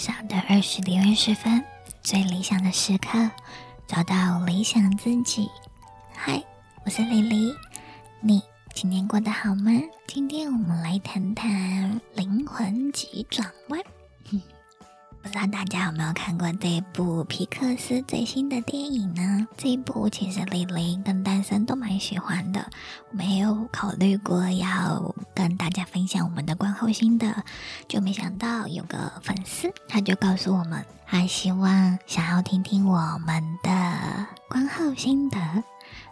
上的二十点二十分，最理想的时刻，找到理想自己。嗨，我是李黎，你今天过得好吗？今天我们来谈谈灵魂急转弯。不知道大家有没有看过这一部皮克斯最新的电影呢？这一部其实李黎跟丹森都蛮喜欢的。我没有考虑过要跟大家分享我们的观后心得，就没想到有个粉丝他就告诉我们，他希望想要听听我们的观后心得，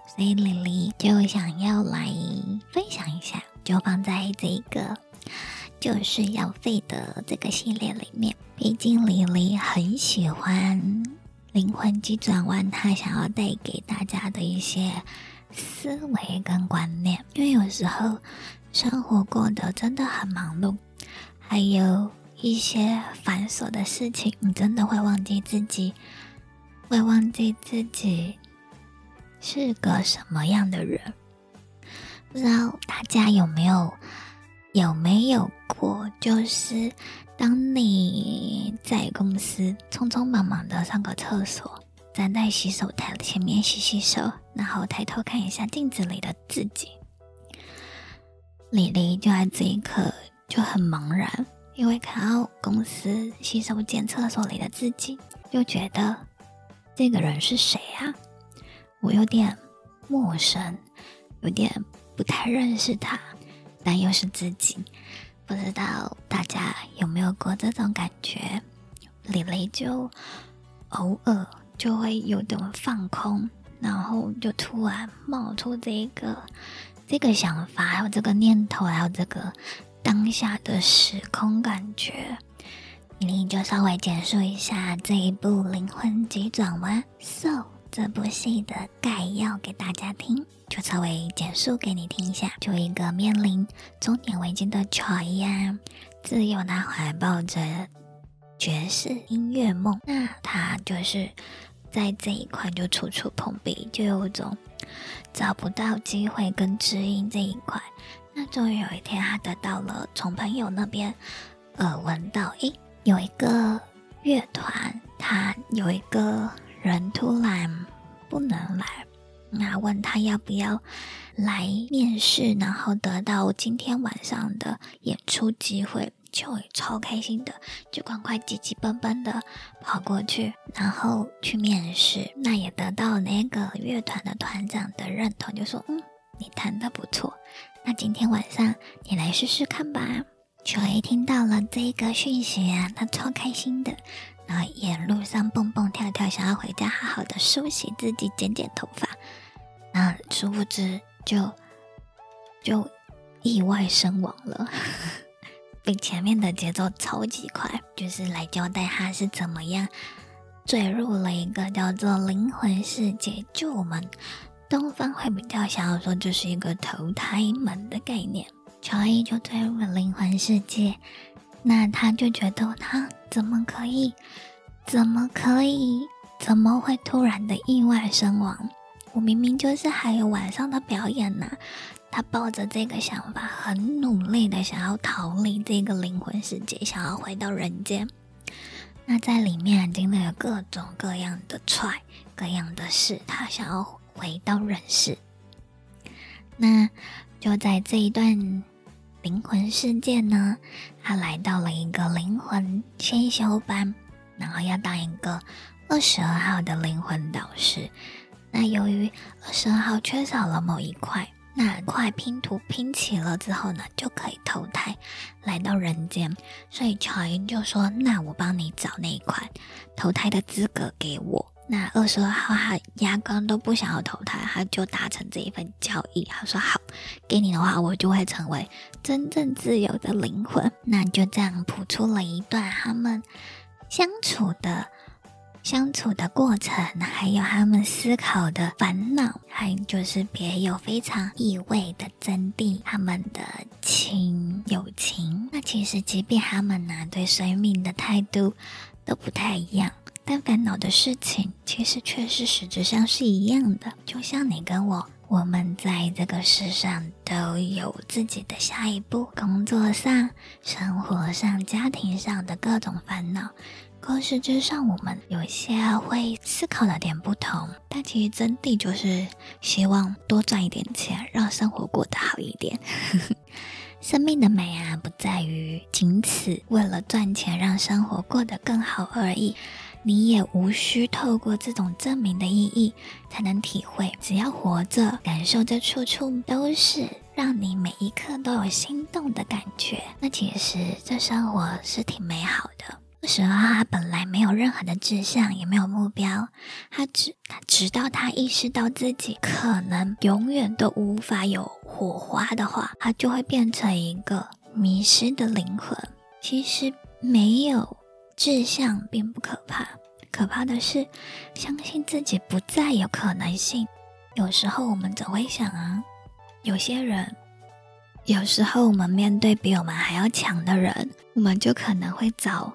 所以李黎就想要来分享一下，就放在这个。就是要废的这个系列里面，毕竟李黎很喜欢灵魂急转弯，他想要带给大家的一些思维跟观念。因为有时候生活过得真的很忙碌，还有一些繁琐的事情，你真的会忘记自己，会忘记自己是个什么样的人。不知道大家有没有？有没有过，就是当你在公司匆匆忙忙的上个厕所，站在洗手台前面洗洗手，然后抬头看一下镜子里的自己，李黎就在这一刻就很茫然，因为看到公司洗手间厕所里的自己，就觉得这个人是谁啊？我有点陌生，有点不太认识他。但又是自己，不知道大家有没有过这种感觉？李雷就偶尔就会有点放空，然后就突然冒出这个这个想法，还有这个念头，还有这个当下的时空感觉。李黎就稍微简述一下这一部《灵魂急转弯》，So 这部戏的概要给大家听。就稍微简述给你听一下，就一个面临中年危机的乔伊啊，自幼他怀抱着爵士音乐梦，那他就是在这一块就处处碰壁，就有种找不到机会跟知音这一块。那终于有一天，他得到了从朋友那边耳闻到，诶，有一个乐团，他有一个人突然不能来。那问他要不要来面试，然后得到今天晚上的演出机会，就会超开心的，就赶快急急奔奔的跑过去，然后去面试。那也得到那个乐团的团长的认同，就说：“嗯，你弹的不错，那今天晚上你来试试看吧。”乔伊听到了这个讯息啊，他超开心的，然后沿路上蹦蹦跳跳，想要回家好好的梳洗自己，剪剪头发。那殊不知就就意外身亡了，比前面的节奏超级快，就是来交代他是怎么样坠入了一个叫做灵魂世界。就我们东方会比较想要说，这是一个投胎门的概念。乔伊就坠入了灵魂世界，那他就觉得他怎么可以，怎么可以，怎么会突然的意外身亡？我明明就是还有晚上的表演呢，他抱着这个想法，很努力的想要逃离这个灵魂世界，想要回到人间。那在里面经历了各种各样的 try，各样的事，他想要回到人世。那就在这一段灵魂世界呢，他来到了一个灵魂先修班，然后要当一个二十二号的灵魂导师。那由于二十二号缺少了某一块，那块拼图拼齐了之后呢，就可以投胎来到人间。所以乔伊就说：“那我帮你找那一块投胎的资格给我。”那二十二号他压根都不想要投胎，他就达成这一份交易。他说：“好，给你的话，我就会成为真正自由的灵魂。”那就这样谱出了一段他们相处的。相处的过程，还有他们思考的烦恼，还有就是别有非常意味的真谛，他们的情友情。那其实，即便他们呢对生命的态度都不太一样，但烦恼的事情其实确实实质上是一样的。就像你跟我，我们在这个世上都有自己的下一步，工作上、生活上、家庭上的各种烦恼。故事之上，我们有些会思考的点不同，但其实真谛就是希望多赚一点钱，让生活过得好一点。生命的美啊，不在于仅此为了赚钱让生活过得更好而已。你也无需透过这种证明的意义才能体会，只要活着，感受着处处都是让你每一刻都有心动的感觉，那其实这生活是挺美好的。那时候他本来没有任何的志向，也没有目标，他直他直到他意识到自己可能永远都无法有火花的话，他就会变成一个迷失的灵魂。其实没有志向并不可怕，可怕的是相信自己不再有可能性。有时候我们总会想啊，有些人，有时候我们面对比我们还要强的人，我们就可能会找。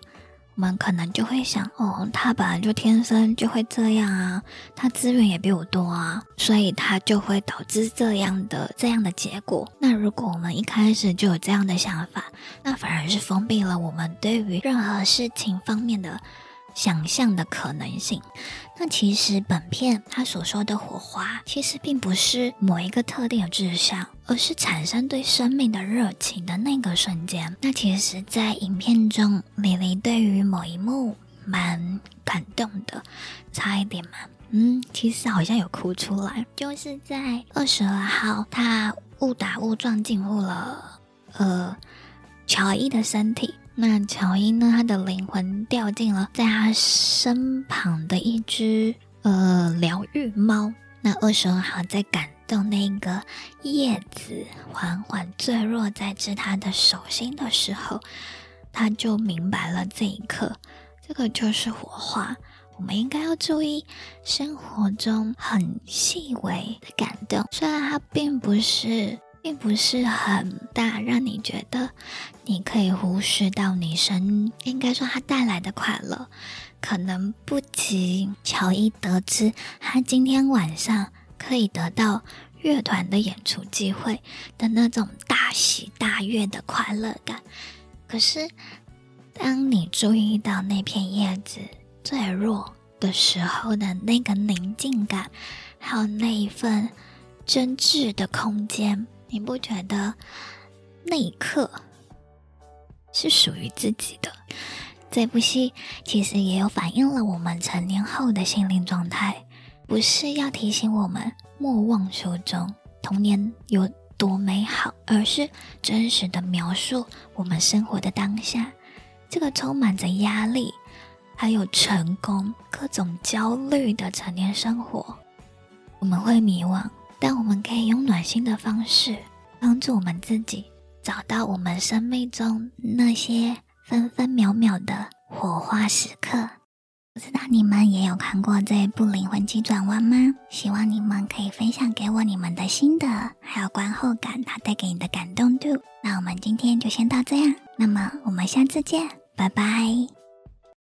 我们可能就会想，哦，他本来就天生就会这样啊，他资源也比我多啊，所以他就会导致这样的这样的结果。那如果我们一开始就有这样的想法，那反而是封闭了我们对于任何事情方面的。想象的可能性。那其实本片他所说的火花，其实并不是某一个特定的志向，而是产生对生命的热情的那个瞬间。那其实，在影片中，李黎对于某一幕蛮感动的，差一点嘛，嗯，其实好像有哭出来，就是在二十二号，他误打误撞进入了呃乔伊的身体。那乔伊呢？他的灵魂掉进了在他身旁的一只呃疗愈猫。那二十二号在感动那个叶子缓缓坠落在至他的手心的时候，他就明白了这一刻，这个就是火花。我们应该要注意生活中很细微的感动，虽然它并不是。并不是很大，让你觉得你可以忽视到你生，应该说他带来的快乐，可能不及乔伊得知他今天晚上可以得到乐团的演出机会的那种大喜大悦的快乐感。可是，当你注意到那片叶子坠落的时候的那个宁静感，还有那一份真挚的空间。你不觉得那一刻是属于自己的？这部戏其实也有反映了我们成年后的心灵状态，不是要提醒我们莫忘初衷，童年有多美好，而是真实的描述我们生活的当下。这个充满着压力，还有成功、各种焦虑的成年生活，我们会迷惘。但我们可以用暖心的方式帮助我们自己找到我们生命中那些分分秒秒的火花时刻。不知道你们也有看过这一部《灵魂急转弯》吗？希望你们可以分享给我你们的心得，还有观后感，它带给你的感动度。那我们今天就先到这样，那么我们下次见，拜拜。